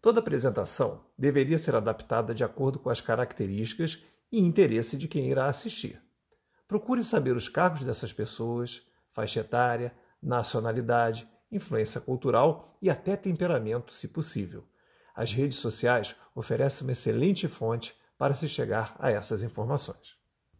Toda apresentação deveria ser adaptada de acordo com as características e interesse de quem irá assistir. Procure saber os cargos dessas pessoas, faixa etária, nacionalidade, influência cultural e até temperamento, se possível. As redes sociais oferecem uma excelente fonte para se chegar a essas informações.